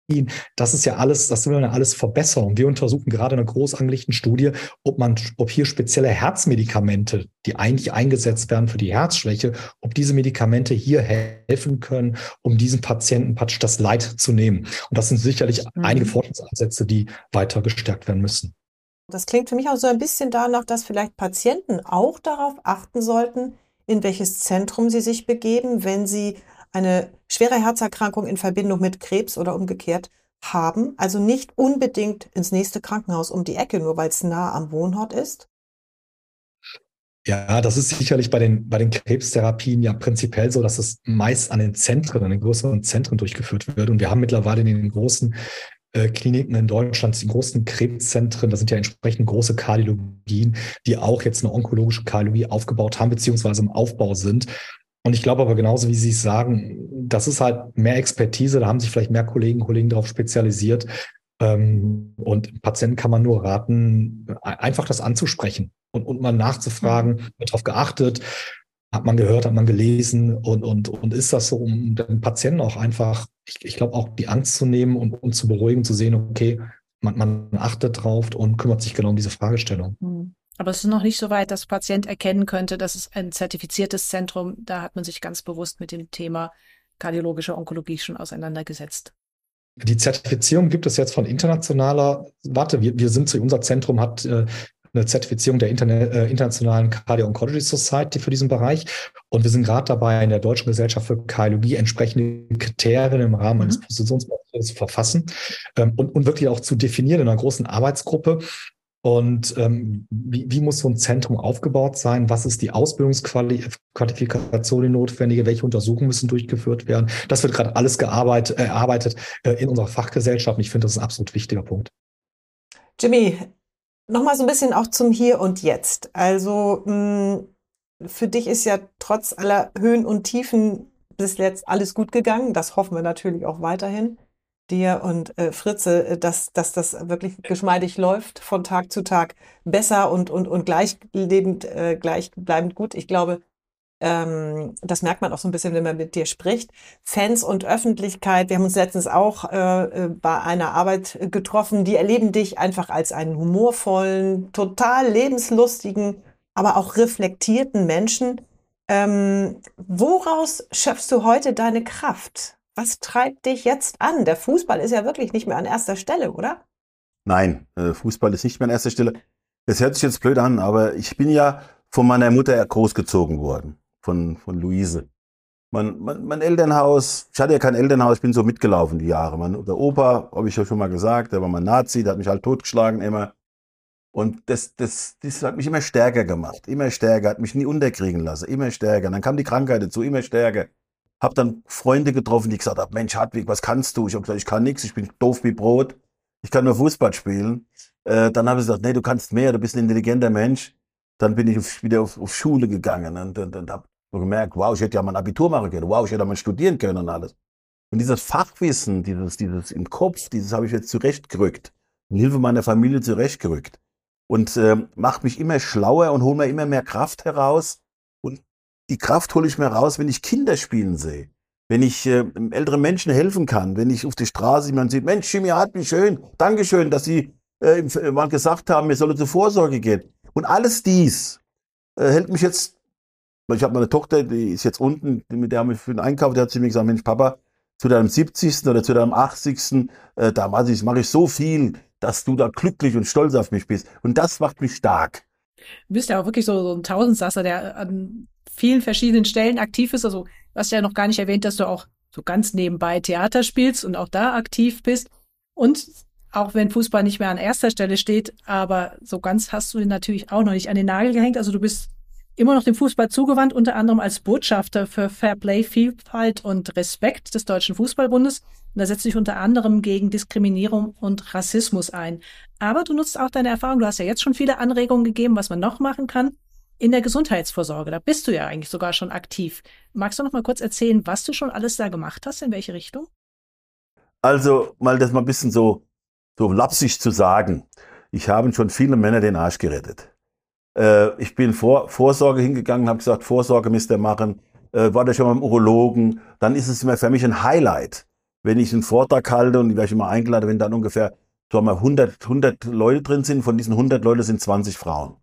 Speaker 2: Das ist ja alles, das man ja alles verbessern. Und wir untersuchen gerade in einer groß angelegten Studie, ob man, ob hier spezielle Herzmedikamente, die eigentlich eingesetzt werden für die Herzschwäche, ob diese Medikamente hier helfen können, um diesen Patienten praktisch das Leid zu nehmen. Und das sind sicherlich mhm. einige Forschungsansätze, die weiter gestärkt werden müssen.
Speaker 4: Das klingt für mich auch so ein bisschen danach, dass vielleicht Patienten auch darauf achten sollten, in welches Zentrum sie sich begeben, wenn sie eine schwere Herzerkrankung in Verbindung mit Krebs oder umgekehrt haben. Also nicht unbedingt ins nächste Krankenhaus um die Ecke, nur weil es nah am Wohnort ist.
Speaker 2: Ja, das ist sicherlich bei den, bei den Krebstherapien ja prinzipiell so, dass es meist an den Zentren, an den größeren Zentren durchgeführt wird. Und wir haben mittlerweile in den großen Kliniken in Deutschland, die großen Krebszentren, da sind ja entsprechend große Kardiologien, die auch jetzt eine onkologische Kardiologie aufgebaut haben, beziehungsweise im Aufbau sind. Und ich glaube aber genauso, wie Sie es sagen, das ist halt mehr Expertise, da haben sich vielleicht mehr Kollegen, Kollegen darauf spezialisiert. Ähm, und Patienten kann man nur raten, einfach das anzusprechen und, und mal nachzufragen, mhm. wird darauf geachtet, hat man gehört, hat man gelesen und, und, und ist das so, um den Patienten auch einfach, ich, ich glaube, auch die Angst zu nehmen und, und zu beruhigen, zu sehen, okay, man, man achtet drauf und kümmert sich genau um diese Fragestellung.
Speaker 3: Hm. Aber es ist noch nicht so weit, dass Patient erkennen könnte, dass es ein zertifiziertes Zentrum, da hat man sich ganz bewusst mit dem Thema kardiologische Onkologie schon auseinandergesetzt.
Speaker 2: Die Zertifizierung gibt es jetzt von internationaler Warte. Wir, wir sind zu, unser Zentrum hat äh, eine Zertifizierung der Interne äh, Internationalen Cardio Oncology Society für diesen Bereich. Und wir sind gerade dabei, in der Deutschen Gesellschaft für Kardiologie entsprechende Kriterien im Rahmen mhm. eines Positionspapiers zu verfassen ähm, und, und wirklich auch zu definieren in einer großen Arbeitsgruppe. Und ähm, wie, wie muss so ein Zentrum aufgebaut sein? Was ist die Ausbildungsqualifikation, die notwendige? Welche Untersuchungen müssen durchgeführt werden? Das wird gerade alles gearbeitet, erarbeitet äh, in unserer Fachgesellschaft. Und ich finde, das ist ein absolut wichtiger Punkt.
Speaker 4: Jimmy, Nochmal so ein bisschen auch zum Hier und Jetzt. Also mh, hm, für dich ist ja trotz aller Höhen und Tiefen bis jetzt alles gut gegangen. Das hoffen wir natürlich auch weiterhin. Dir und äh, Fritze, äh, dass, dass das wirklich geschmeidig läuft, von Tag zu Tag besser und, und, und gleichlebend, äh, gleichbleibend gut. Ich glaube, ähm, das merkt man auch so ein bisschen, wenn man mit dir spricht. Fans und Öffentlichkeit, wir haben uns letztens auch äh, äh, bei einer Arbeit getroffen, die erleben dich einfach als einen humorvollen, total lebenslustigen, aber auch reflektierten Menschen. Ähm, woraus schöpfst du heute deine Kraft? Was treibt dich jetzt an? Der Fußball ist ja wirklich nicht mehr an erster Stelle, oder?
Speaker 1: Nein, äh, Fußball ist nicht mehr an erster Stelle. Das hört sich jetzt blöd an, aber ich bin ja von meiner Mutter großgezogen worden von, von Luise. Mein, mein, mein Elternhaus, ich hatte ja kein Elternhaus, ich bin so mitgelaufen die Jahre. Mein, der Opa, habe ich ja schon mal gesagt, der war mal Nazi, der hat mich halt totgeschlagen immer. Und das, das, das hat mich immer stärker gemacht, immer stärker, hat mich nie unterkriegen lassen, immer stärker. dann kam die Krankheit dazu, immer stärker. Hab dann Freunde getroffen, die gesagt haben, Mensch Hartwig, was kannst du? Ich habe gesagt, ich kann nichts, ich bin doof wie Brot, ich kann nur Fußball spielen. Äh, dann habe ich gesagt, nee, du kannst mehr, du bist ein intelligenter Mensch. Dann bin ich auf, wieder auf, auf Schule gegangen und, und, und habe und gemerkt, wow, ich hätte ja mal ein Abitur machen können, wow, ich hätte mal studieren können und alles. Und dieses Fachwissen, dieses, dieses im Kopf, dieses habe ich jetzt zurechtgerückt. In Hilfe meiner Familie zurechtgerückt. Und äh, macht mich immer schlauer und hole mir immer mehr Kraft heraus. Und die Kraft hole ich mir raus, wenn ich Kinder spielen sehe. Wenn ich äh, älteren Menschen helfen kann, wenn ich auf der Straße jemand sieht, Mensch, Jimmy hat mich schön, Dankeschön, dass Sie äh, mal gesagt haben, mir solle zur Vorsorge gehen. Und alles dies äh, hält mich jetzt ich habe meine Tochter, die ist jetzt unten, mit der haben wir für den Einkauf, der hat zu mir gesagt, Mensch, Papa, zu deinem 70. oder zu deinem 80. Äh, da mache ich, mach ich so viel, dass du da glücklich und stolz auf mich bist. Und das macht mich stark.
Speaker 3: Du bist ja auch wirklich so, so ein Tausendsasser, der an vielen verschiedenen Stellen aktiv ist. Also, du hast ja noch gar nicht erwähnt, dass du auch so ganz nebenbei Theater spielst und auch da aktiv bist. Und auch wenn Fußball nicht mehr an erster Stelle steht, aber so ganz hast du ihn natürlich auch noch nicht an den Nagel gehängt. Also du bist immer noch dem Fußball zugewandt, unter anderem als Botschafter für Fairplay, Vielfalt und Respekt des Deutschen Fußballbundes. Und da setzt sich unter anderem gegen Diskriminierung und Rassismus ein. Aber du nutzt auch deine Erfahrung. Du hast ja jetzt schon viele Anregungen gegeben, was man noch machen kann. In der Gesundheitsvorsorge, da bist du ja eigentlich sogar schon aktiv. Magst du noch mal kurz erzählen, was du schon alles da gemacht hast, in welche Richtung?
Speaker 1: Also, mal das mal ein bisschen so, so lapsig zu sagen. Ich habe schon viele Männer den Arsch gerettet. Äh, ich bin vor Vorsorge hingegangen, habe gesagt, Vorsorge müsst ihr machen. Äh, war da schon mal im Urologen. Dann ist es immer für mich ein Highlight wenn ich einen Vortrag halte und ich werde immer eingeladen, wenn dann ungefähr sagen wir, 100, 100 Leute drin sind, von diesen 100 Leuten sind 20 Frauen.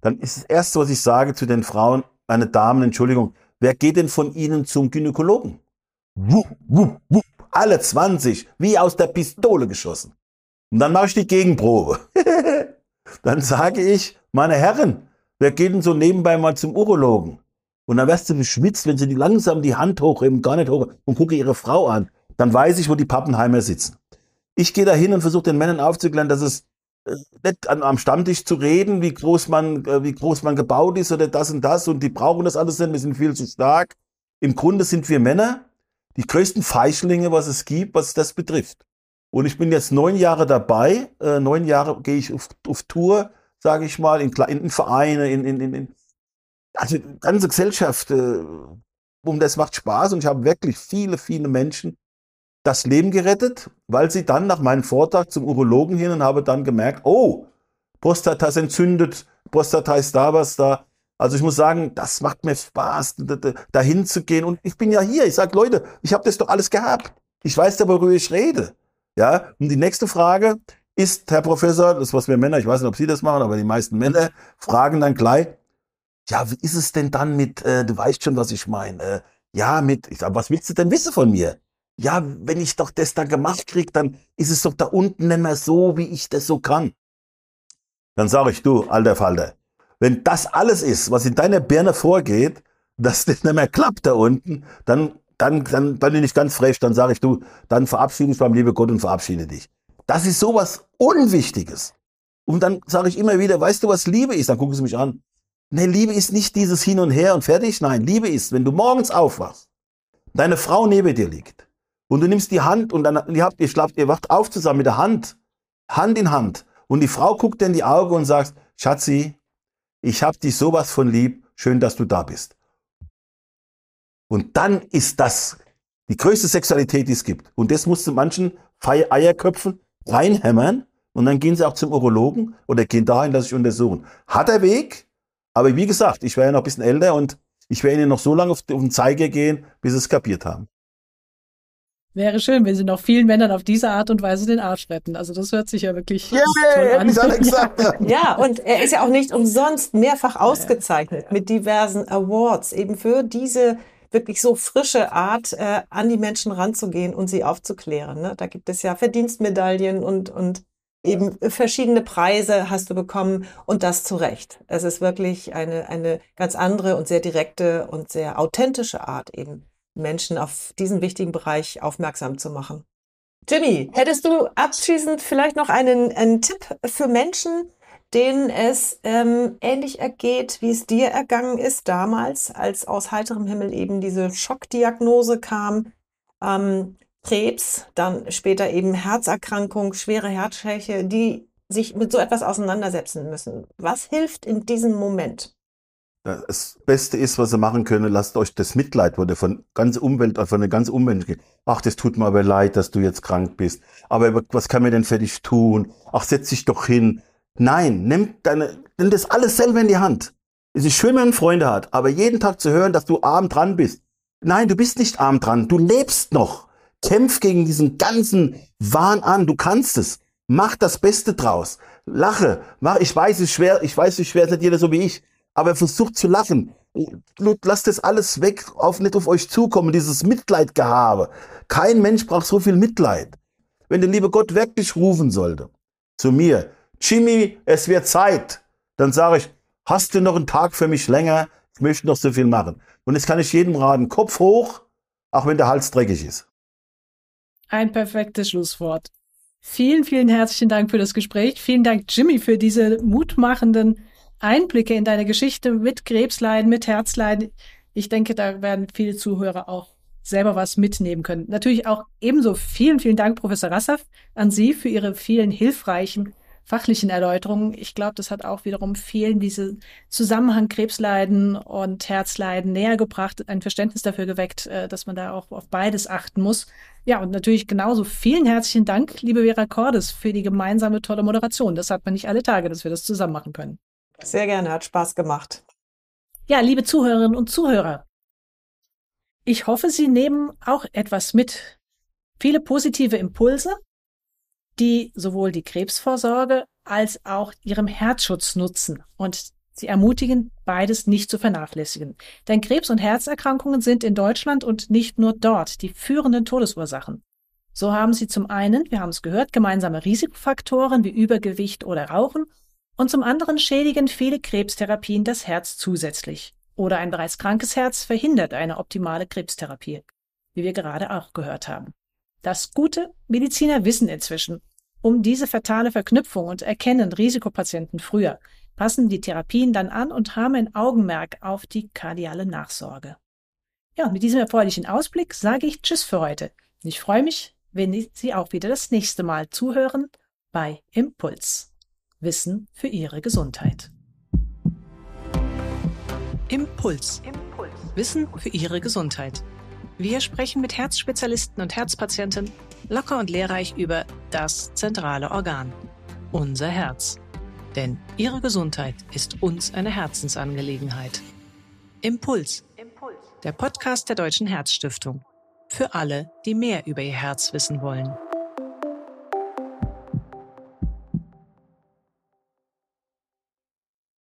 Speaker 1: Dann ist das Erste, was ich sage zu den Frauen, meine Damen, Entschuldigung, wer geht denn von Ihnen zum Gynäkologen? Wupp, wupp, wupp, alle 20, wie aus der Pistole geschossen. Und dann mache ich die Gegenprobe. dann sage ich, meine Herren, wer geht denn so nebenbei mal zum Urologen? Und dann wirst du beschwitzt, wenn sie die langsam die Hand hochheben, gar nicht hoch und gucke ihre Frau an dann weiß ich, wo die Pappenheimer sitzen. Ich gehe da hin und versuche den Männern aufzuklären, dass es äh, nicht an, am Stammtisch zu reden, wie groß man, äh, wie groß man gebaut ist oder das und das und die brauchen das alles nicht, wir sind viel zu stark. Im Grunde sind wir Männer die größten Feischlinge, was es gibt, was das betrifft. Und ich bin jetzt neun Jahre dabei, äh, neun Jahre gehe ich auf, auf Tour, sage ich mal, in, in Vereine, in, in, in, also ganze Gesellschaft, äh, um das macht Spaß und ich habe wirklich viele, viele Menschen das Leben gerettet, weil sie dann nach meinem Vortrag zum Urologen hin und habe dann gemerkt, oh, Prostata ist entzündet, Prostata ist da was da. Also ich muss sagen, das macht mir Spaß, dahin zu gehen. Und ich bin ja hier. Ich sage, Leute, ich habe das doch alles gehabt. Ich weiß ja, worüber ich rede. Ja. Und die nächste Frage ist, Herr Professor, das was wir Männer, ich weiß nicht, ob Sie das machen, aber die meisten Männer fragen dann gleich, ja, wie ist es denn dann mit, äh, du weißt schon, was ich meine, äh, ja, mit, ich sag, was willst du denn wissen von mir? ja, wenn ich doch das da gemacht krieg, dann ist es doch da unten nicht mehr so, wie ich das so kann. Dann sage ich, du, alter Falter, wenn das alles ist, was in deiner Birne vorgeht, dass das nicht mehr klappt da unten, dann, dann, dann, dann bin ich ganz frech, dann sage ich, du, dann verabschiede ich beim liebe Gott und verabschiede dich. Das ist sowas Unwichtiges. Und dann sage ich immer wieder, weißt du, was Liebe ist? Dann gucken sie mich an. Nee, Liebe ist nicht dieses Hin und Her und fertig. Nein, Liebe ist, wenn du morgens aufwachst, deine Frau neben dir liegt, und du nimmst die Hand und dann, ihr habt, ihr schlaft, ihr wacht auf zusammen mit der Hand, Hand in Hand. Und die Frau guckt dir in die Augen und sagt, Schatzi, ich hab dich sowas von lieb, schön, dass du da bist. Und dann ist das die größte Sexualität, die es gibt. Und das musst du manchen Eierköpfen reinhämmern und dann gehen sie auch zum Urologen oder gehen dahin, dass ich untersuchen. Hat der Weg, aber wie gesagt, ich wäre ja noch ein bisschen älter und ich werde ihnen noch so lange auf, den Zeiger gehen, bis sie es kapiert haben.
Speaker 3: Wäre schön, wenn sie noch vielen Männern auf diese Art und Weise den Arsch retten. Also das hört sich ja wirklich
Speaker 4: yeah, toll an. Ja. ja, und er ist ja auch nicht umsonst mehrfach ausgezeichnet ja. mit diversen Awards, eben für diese wirklich so frische Art, äh, an die Menschen ranzugehen und sie aufzuklären. Ne? Da gibt es ja Verdienstmedaillen und, und eben verschiedene Preise hast du bekommen und das zu Recht. Es ist wirklich eine, eine ganz andere und sehr direkte und sehr authentische Art eben Menschen auf diesen wichtigen Bereich aufmerksam zu machen. Jimmy, hättest du abschließend vielleicht noch einen, einen Tipp für Menschen, denen es ähm, ähnlich ergeht, wie es dir ergangen ist damals, als aus heiterem Himmel eben diese Schockdiagnose kam, ähm, Krebs, dann später eben Herzerkrankung, schwere Herzschwäche, die sich mit so etwas auseinandersetzen müssen. Was hilft in diesem Moment?
Speaker 1: Das Beste ist, was ihr machen könnt, lasst euch das Mitleid, wo der von ganz Umwelt, von der ganzen Umwelt geht. Ach, das tut mir aber leid, dass du jetzt krank bist. Aber was kann mir denn für dich tun? Ach, setz dich doch hin. Nein, nimm deine, nimm das alles selber in die Hand. Es ist schön, wenn man Freunde hat, aber jeden Tag zu hören, dass du arm dran bist. Nein, du bist nicht arm dran. Du lebst noch. Kämpf gegen diesen ganzen Wahn an. Du kannst es. Mach das Beste draus. Lache. Mach, ich weiß, es ist schwer, ich weiß, es ist schwer, seid jeder so wie ich aber versucht zu lachen. Lasst das alles weg, auf, nicht auf euch zukommen, dieses Mitleidgehabe. Kein Mensch braucht so viel Mitleid. Wenn der liebe Gott wirklich rufen sollte, zu mir, Jimmy, es wird Zeit, dann sage ich, hast du noch einen Tag für mich länger? Ich möchte noch so viel machen. Und jetzt kann ich jedem raten, Kopf hoch, auch wenn der Hals dreckig ist.
Speaker 3: Ein perfektes Schlusswort. Vielen, vielen herzlichen Dank für das Gespräch. Vielen Dank, Jimmy, für diese mutmachenden Einblicke in deine Geschichte mit Krebsleiden, mit Herzleiden. Ich denke, da werden viele Zuhörer auch selber was mitnehmen können. Natürlich auch ebenso vielen, vielen Dank, Professor Rassaf, an Sie für Ihre vielen hilfreichen fachlichen Erläuterungen. Ich glaube, das hat auch wiederum vielen diese Zusammenhang Krebsleiden und Herzleiden näher gebracht, ein Verständnis dafür geweckt, äh, dass man da auch auf beides achten muss. Ja, und natürlich genauso vielen herzlichen Dank, liebe Vera Cordes, für die gemeinsame tolle Moderation. Das hat man nicht alle Tage, dass wir das zusammen machen können.
Speaker 4: Sehr gerne, hat Spaß gemacht.
Speaker 3: Ja, liebe Zuhörerinnen und Zuhörer, ich hoffe, Sie nehmen auch etwas mit. Viele positive Impulse, die sowohl die Krebsvorsorge als auch ihrem Herzschutz nutzen und sie ermutigen, beides nicht zu vernachlässigen. Denn Krebs- und Herzerkrankungen sind in Deutschland und nicht nur dort die führenden Todesursachen. So haben sie zum einen, wir haben es gehört, gemeinsame Risikofaktoren wie Übergewicht oder Rauchen und zum anderen schädigen viele Krebstherapien das Herz zusätzlich. Oder ein bereits krankes Herz verhindert eine optimale Krebstherapie, wie wir gerade auch gehört haben. Das Gute, Mediziner wissen inzwischen, um diese fatale Verknüpfung und erkennen Risikopatienten früher, passen die Therapien dann an und haben ein Augenmerk auf die kardiale Nachsorge. Ja, mit diesem erfreulichen Ausblick sage ich Tschüss für heute. Ich freue mich, wenn Sie auch wieder das nächste Mal zuhören bei Impuls. Wissen für Ihre Gesundheit. Impuls. Impuls. Wissen für Ihre Gesundheit. Wir sprechen mit Herzspezialisten und Herzpatienten locker und lehrreich über das zentrale Organ, unser Herz. Denn Ihre Gesundheit ist uns eine Herzensangelegenheit. Impuls. Impuls. Der Podcast der Deutschen Herzstiftung. Für alle, die mehr über ihr Herz wissen wollen.